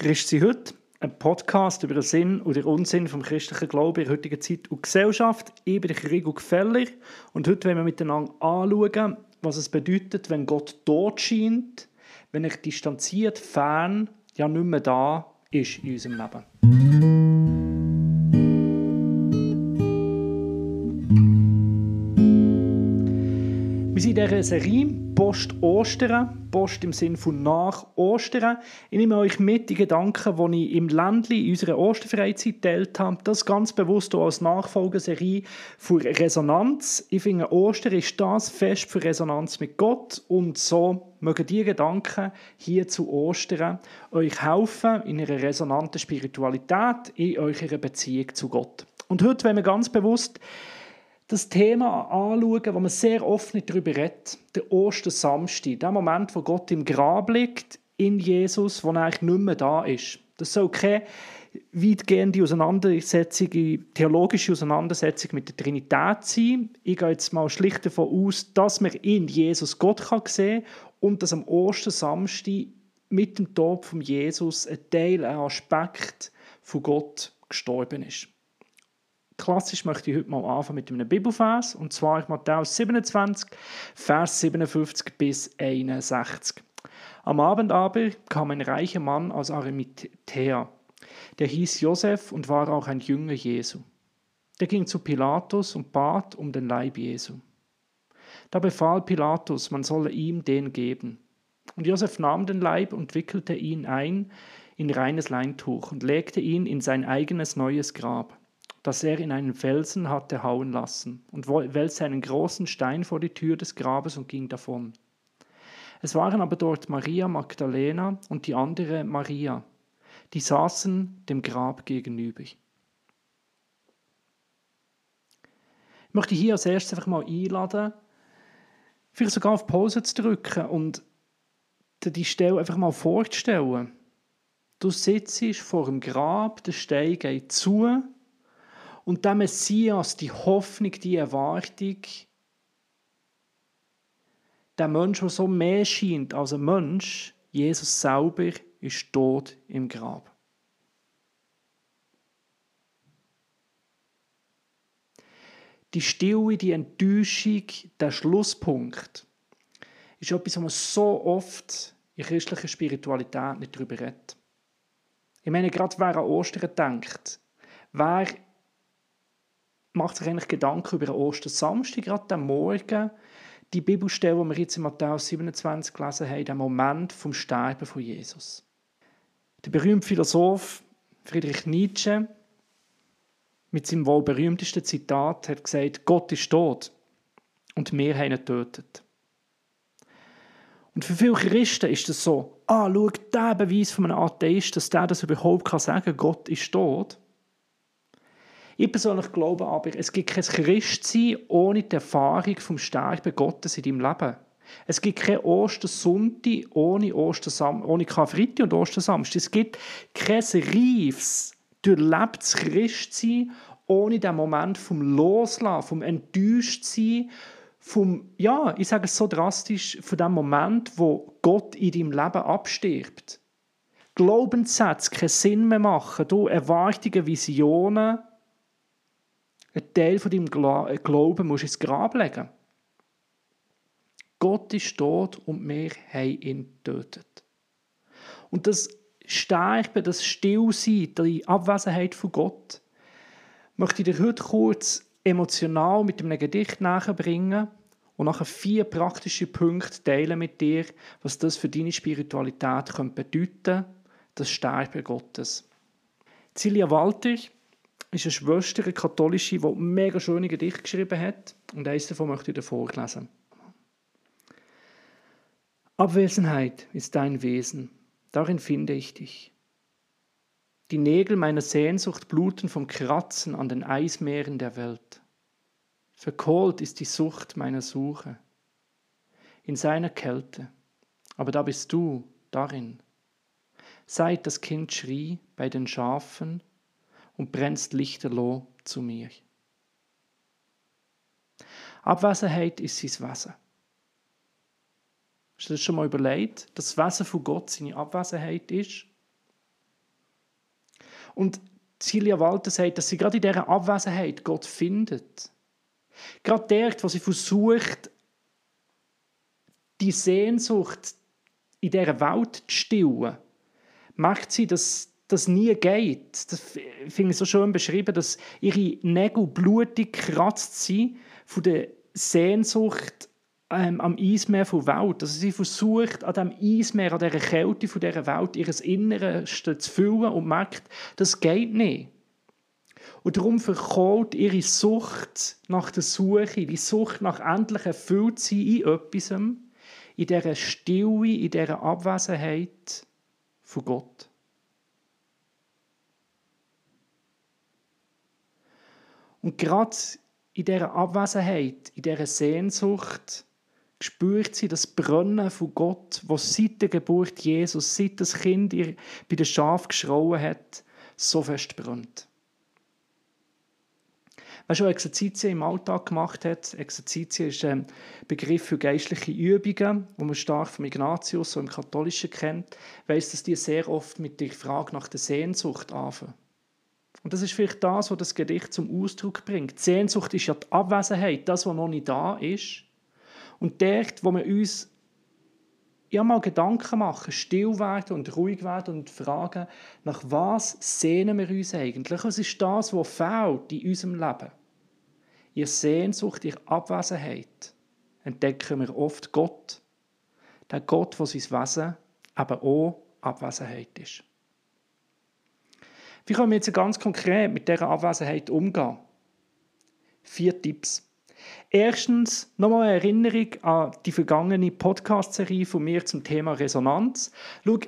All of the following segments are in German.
Christ sie heute, ein Podcast über den Sinn und den Unsinn vom christlichen Glauben in der heutigen Zeit und Gesellschaft. Ich bin Rigo Gefeller und heute wollen wir miteinander anschauen, was es bedeutet, wenn Gott dort scheint, wenn er distanziert, fern, ja nicht mehr da ist in unserem Leben. In dieser Serie Post-Ostern, Post im Sinn von nach Ostern. Ich nehme euch mit die Gedanken, die ich im Ländli in unserer Osterfreizeit geteilt habe. Das ganz bewusst auch als Nachfolgeserie für Resonanz. Ich finde, Ostern ist das Fest für Resonanz mit Gott und so mögen diese Gedanken hier zu Ostern euch helfen in einer resonanten Spiritualität, in eurer Beziehung zu Gott. Und heute wollen wir ganz bewusst das Thema anschauen, wo man sehr oft nicht darüber redet, der Ostersamstag, der Moment, wo Gott im Grab liegt, in Jesus, wo er eigentlich nicht mehr da ist. Das soll keine weitgehende Auseinandersetzung, theologische Auseinandersetzung mit der Trinität sein. Ich gehe jetzt mal schlicht davon aus, dass man in Jesus Gott kann sehen kann und dass am Ostersamstag mit dem Tod von Jesus ein Teil, ein Aspekt von Gott gestorben ist. Klassisch möchte ich heute mal anfangen mit einem Bibelvers, und zwar Matthäus 27, Vers 57 bis 61. Am Abend aber kam ein reicher Mann aus Arimathea, der hieß Josef und war auch ein Jünger Jesu. Der ging zu Pilatus und bat um den Leib Jesu. Da befahl Pilatus, man solle ihm den geben. Und Josef nahm den Leib und wickelte ihn ein in reines Leintuch und legte ihn in sein eigenes neues Grab das er in einen Felsen hatte hauen lassen, und wälzte einen großen Stein vor die Tür des Grabes und ging davon. Es waren aber dort Maria Magdalena und die andere Maria, die saßen dem Grab gegenüber. Ich möchte hier als erstes einfach mal einladen, vielleicht sogar auf Pause zu drücken und dir die Stelle einfach mal vorzustellen. Du sitzt vor dem Grab, der Stein geht zu, und der Messias, die Hoffnung, die Erwartung, der Mensch, der so mehr scheint als ein Mensch, Jesus selber, ist tot im Grab. Die Stille, die Enttäuschung, der Schlusspunkt, ist etwas, was man so oft in christlicher Spiritualität nicht darüber redet. Ich meine, gerade wer an Ostern denkt, wer macht sich eigentlich Gedanken über den Ostersamstag, gerade am Morgen, die Bibelstelle, die wir jetzt in Matthäus 27 gelesen haben, der Moment vom Sterben von Jesus. Der berühmte Philosoph Friedrich Nietzsche mit seinem wohl berühmtesten Zitat hat gesagt, Gott ist tot und wir haben ihn getötet. Und für viele Christen ist das so, ah, schau, der Beweis von einem Atheist, dass der das überhaupt sagen kann, Gott ist tot. Ich persönlich glaube aber, es gibt kein Christsein ohne die Erfahrung vom Sterben Gottes in deinem Leben. Es gibt kein Ostersonntag ohne, Ostersam ohne Karfreitag und Ostersamstag. Es gibt kein reifes, durchlebtes Christsein ohne den Moment vom Loslassen, vom Enttäuschtsein, vom, ja, ich sage es so drastisch, von dem Moment, wo Gott in deinem Leben abstirbt. Glaubenssätze keinen Sinn mehr machen, du Erwartungen, Visionen, ein Teil von deinem Glauben musst du ins Grab legen. Gott ist tot und wir haben ihn getötet. Und das Sterben, das Stillsein, die Abwesenheit von Gott, möchte ich dir heute kurz emotional mit einem Gedicht nachbringen und nachher vier praktische Punkte teilen mit dir, was das für deine Spiritualität bedeuten könnte, das Sterben Gottes. Celia Walter ist eine Schwester, eine katholische, die mega schöne Gedichte geschrieben hat. Und eines davon möchte ich dir vorlesen. Abwesenheit ist dein Wesen, darin finde ich dich. Die Nägel meiner Sehnsucht bluten vom Kratzen an den Eismeeren der Welt. Verkohlt ist die Sucht meiner Suche in seiner Kälte, aber da bist du darin. Seit das Kind schrie bei den Schafen, und brennst lichterloh zu mir. Abwesenheit ist sein Wesen. Hast du das schon mal überlegt, dass das Wesen von Gott seine Abwesenheit ist? Und Celia Walter sagt, dass sie gerade in dieser Abwesenheit Gott findet. Gerade dort, wo sie versucht, die Sehnsucht in dieser Welt zu stillen, merkt sie, dass das nie geht. Das finde ich so schön beschrieben, dass ihre Nägel blutig kratzt sind von der Sehnsucht ähm, am Eismeer der Welt. Also sie versucht, an dem Eismeer, an dieser Kälte von dieser Welt, ihr Innerste zu füllen und merkt, das geht nicht. Und darum verkauft ihre Sucht nach der Suche, die Sucht nach endlich erfüllt sein in etwas, in dieser Stille, in dieser Abwesenheit von Gott. Und gerade in dieser Abwesenheit, in dieser Sehnsucht, spürt sie das Brennen von Gott, was seit der Geburt Jesus, seit das Kind ihr bei den Schaf geschrauen hat, so fest brennt. Wer schon Exerzitien im Alltag gemacht hat, Exerzitien ist ein Begriff für geistliche Übungen, wo man stark vom Ignatius, so im Katholischen kennt, weiß, dass die sehr oft mit der Frage nach der Sehnsucht anfangen. Und das ist vielleicht das, was das Gedicht zum Ausdruck bringt. Die Sehnsucht ist ja die Abwesenheit, das, was noch nicht da ist. Und dort, wo wir uns ja mal Gedanken machen, still werden und ruhig werden und fragen, nach was sehnen wir uns eigentlich? Was ist das, was fehlt in unserem Leben? Ihr Sehnsucht, ihr Abwesenheit entdecken wir oft Gott. Der Gott, der sein Wesen eben auch Abwesenheit ist. Wie können wir jetzt ganz konkret mit dieser Abwesenheit umgehen? Vier Tipps. Erstens nochmal eine Erinnerung an die vergangene Podcast-Serie von mir zum Thema Resonanz. Schau,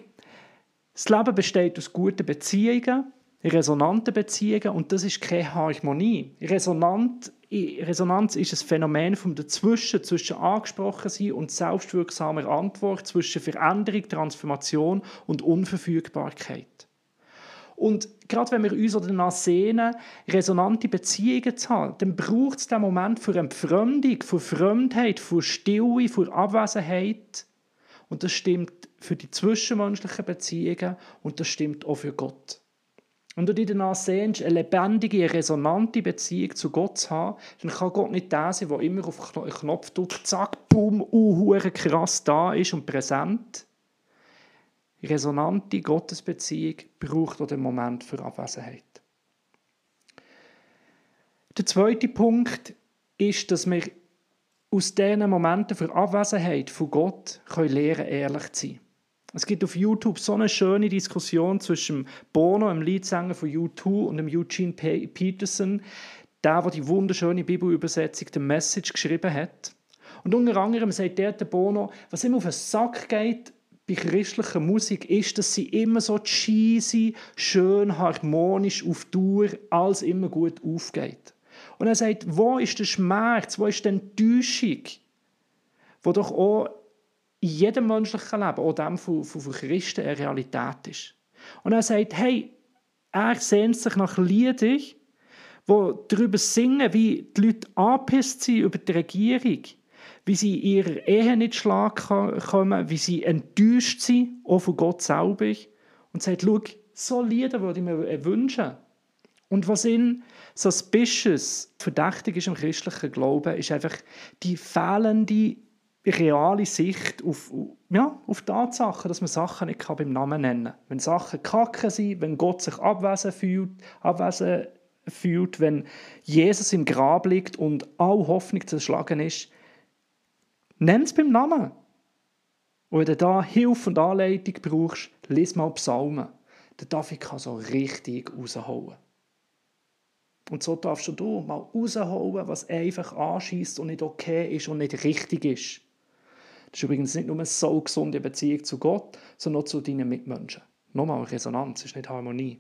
das Leben besteht aus guten Beziehungen, resonanten Beziehungen und das ist keine Harmonie. Resonant, Resonanz ist ein Phänomen vom Dazwischen, zwischen angesprochen sein und selbstwirksamer Antwort, zwischen Veränderung, Transformation und Unverfügbarkeit. Und gerade wenn wir uns danach sehnen, resonante Beziehungen zu haben, dann braucht es den Moment für Entfremdung, für Fremdheit, für Stille, für Abwesenheit. Und das stimmt für die zwischenmenschlichen Beziehungen und das stimmt auch für Gott. Wenn du dich danach sehnst, eine lebendige, resonante Beziehung zu Gott zu haben, dann kann Gott nicht der sein, der immer auf den Knopf drückt, zack, boom, uh, krass da ist und präsent resonante Gottesbeziehung braucht auch den Moment für Abwesenheit. Der zweite Punkt ist, dass wir aus diesen Momenten für Abwesenheit von Gott können lernen, ehrlich zu sein. Es gibt auf YouTube so eine schöne Diskussion zwischen Bono, dem Leadsänger von U2, und dem Eugene Peterson, der, der die wunderschöne Bibelübersetzung der Message geschrieben hat. Und unter anderem sagt der Bono, was ihm auf den Sack geht, bei christlicher Musik ist, dass sie immer so cheesy, schön harmonisch auf Tour alles immer gut aufgeht. Und er sagt, wo ist der Schmerz, wo ist die Enttäuschung, wo doch auch in jedem menschlichen Leben, auch dem von, von, von Christen, eine Realität ist. Und er sagt, hey, er sehnt sich nach Liedern, die darüber singen, wie die Leute angepisst sind über die Regierung, wie sie ihrer Ehe nicht Schlag kommen, wie sie enttäuscht sind, auch von Gott selber. Und sagt, schau, so Lieder würde ich mir wünschen. Und was in suspicious, verdächtig ist im christlichen Glauben, ist einfach die fehlende reale Sicht auf, ja, auf Tatsachen, dass man Sachen nicht beim Namen nennen kann. Wenn Sachen kacke sind, wenn Gott sich abwesend fühlt, abwesend fühlt, wenn Jesus im Grab liegt und all Hoffnung zerschlagen ist, Nenn es beim Namen. Und wenn du da Hilfe und Anleitung brauchst, lies mal Psalmen. Der David kann so richtig raushauen. Und so darfst du mal raushauen, was einfach anschießt und nicht okay ist und nicht richtig ist. Das ist übrigens nicht nur eine so gesunde Beziehung zu Gott, sondern auch zu deinen Mitmenschen. Nochmal, Resonanz ist nicht Harmonie.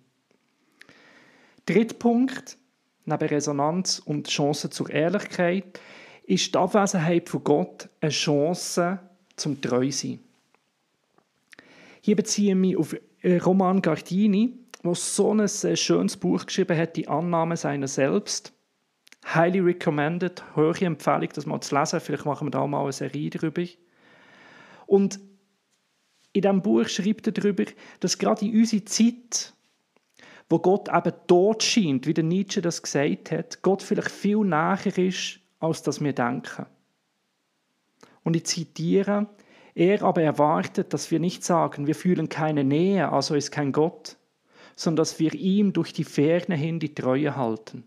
Dritter Punkt, neben Resonanz und Chance zur Ehrlichkeit, ist die Abwesenheit von Gott eine Chance zum Treu sein. Hier beziehe ich mich auf Roman Gardini, der so ein äh, schönes Buch geschrieben hat, Die Annahme seiner selbst. Highly recommended, hohe Empfehlung, das mal zu lesen. Vielleicht machen wir da mal eine Serie darüber. Und in diesem Buch schreibt er darüber, dass gerade in unserer Zeit, wo Gott eben dort scheint, wie der Nietzsche das gesagt hat, Gott vielleicht viel näher ist, als das wir denken. Und ich zitiere, er aber erwartet, dass wir nicht sagen, wir fühlen keine Nähe, also ist kein Gott, sondern dass wir ihm durch die Ferne hin die Treue halten.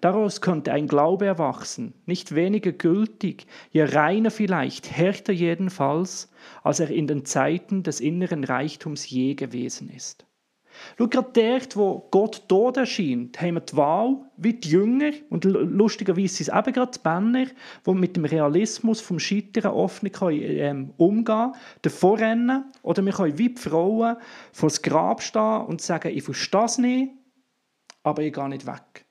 Daraus könnte ein Glaube erwachsen, nicht weniger gültig, ja reiner vielleicht, härter jedenfalls, als er in den Zeiten des inneren Reichtums je gewesen ist. Schau, gerade dort, wo Gott dort erscheint, haben wir die Wahl, wie die Jünger, und lustigerweise sind es eben gerade die Männer, die mit dem Realismus vom Scheitern offen ähm, umgehen können, davor rennen, oder wir können wie die Frauen vor das Grab stehen und sagen, ich verstehe es nicht, aber ich gehe nicht weg.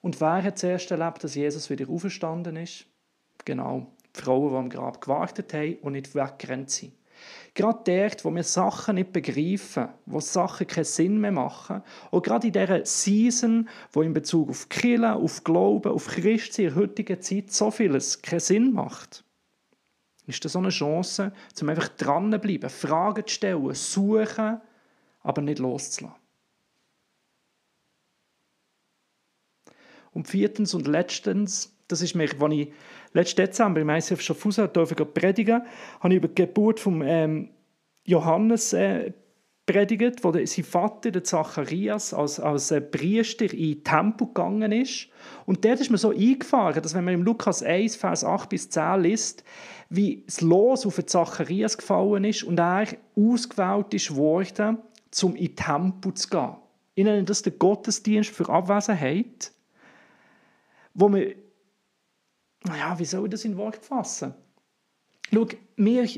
Und wer hat zuerst erlebt, dass Jesus wieder auferstanden ist? Genau, die Frauen, die am Grab gewartet haben und nicht weggerannt sind. Gerade dort, wo wir Sachen nicht begreifen, wo Sachen keinen Sinn mehr machen, und gerade in dieser Season, wo in Bezug auf Killen, auf Glauben, auf Christen in der heutigen Zeit so vieles keinen Sinn macht, ist das so eine Chance, zum einfach dran zu bleiben, Fragen zu stellen, suchen, aber nicht loszulassen. Und viertens und letztens, das ist mir, als ich letzten Dezember im ICF Schaffhausen durfte predigen, habe ich über die Geburt von ähm, Johannes äh, predigt, wo der, sein Vater, der Zacharias, als, als äh, Priester in Tempel gegangen ist. Und dort ist mir so eingefahren, dass wenn man im Lukas 1, Vers 8 bis 10 liest, wie das Los auf den Zacharias gefallen ist und er ausgewählt ist worden, um in Tempel zu gehen. Ich nenne das den Gottesdienst für Abwesenheit wo wir, naja, wie soll ich das in Wort fassen? Schau, wir,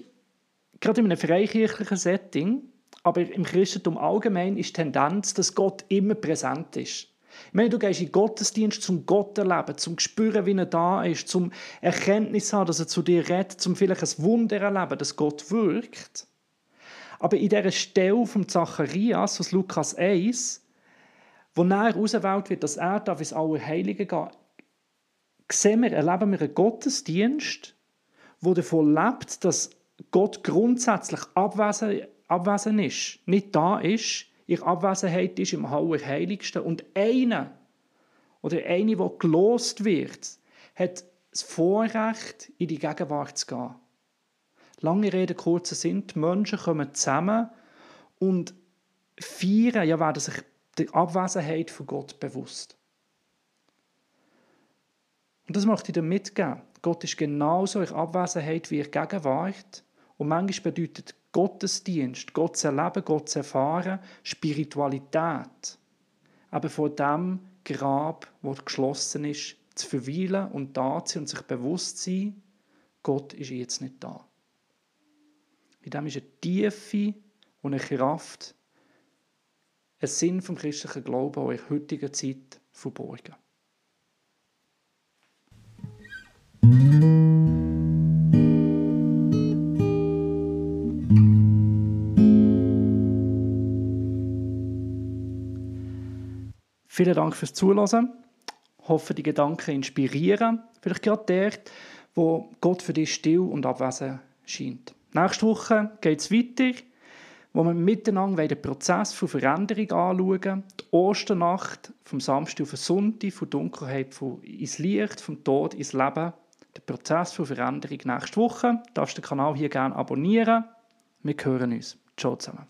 gerade in einem freikirchlichen Setting, aber im Christentum allgemein ist die Tendenz, dass Gott immer präsent ist. Ich meine, du gehst in Gottesdienst zum Gott erleben, zum spüren, wie er da ist, zum Erkenntnis haben, dass er zu dir redet, zum vielleicht ein Wunder erleben, dass Gott wirkt. Aber in dieser Stelle von Zacharias aus Lukas 1, wo näher ausgewählt wird, dass er da ins Allerheilige geht, sehen wir, erleben wir einen Gottesdienst, der davon lebt, dass Gott grundsätzlich abwesend, abwesend ist, nicht da ist, ihre Abwesenheit ist im Allerheiligsten. Und einer oder eine, die gelost wird, hat das Vorrecht, in die Gegenwart zu gehen. Lange Rede, kurzer Sinn, die Menschen kommen zusammen und feiern, ja, werden sich der Abwesenheit von Gott bewusst. Und das möchte ich dir mitgeben. Gott ist genauso in Abwesenheit wie in Gegenwart. Und manchmal bedeutet Gottesdienst, Gott zu erleben, Gott erfahren, Spiritualität. Aber vor dem Grab, wo geschlossen ist, zu verweilen und da zu sein und sich bewusst zu sein, Gott ist jetzt nicht da. In dem ist eine Tiefe und eine Kraft, ein Sinn vom christlichen Glauben auch in heutiger Zeit verborgen. Vielen Dank fürs Zuhören. Hoffe, die Gedanken inspirieren. Vielleicht gerade dort, wo Gott für dich still und abwesend scheint. Nächste Woche geht es weiter, wo wir miteinander den Prozess von Veränderung anschauen. Die Osternacht vom Samstag auf den Sonntag, von Dunkelheit ins Licht, vom Tod ins Leben. Der Prozess von Veränderung nächste Woche. Du darfst den Kanal hier gerne abonnieren. Wir hören uns. Ciao zusammen.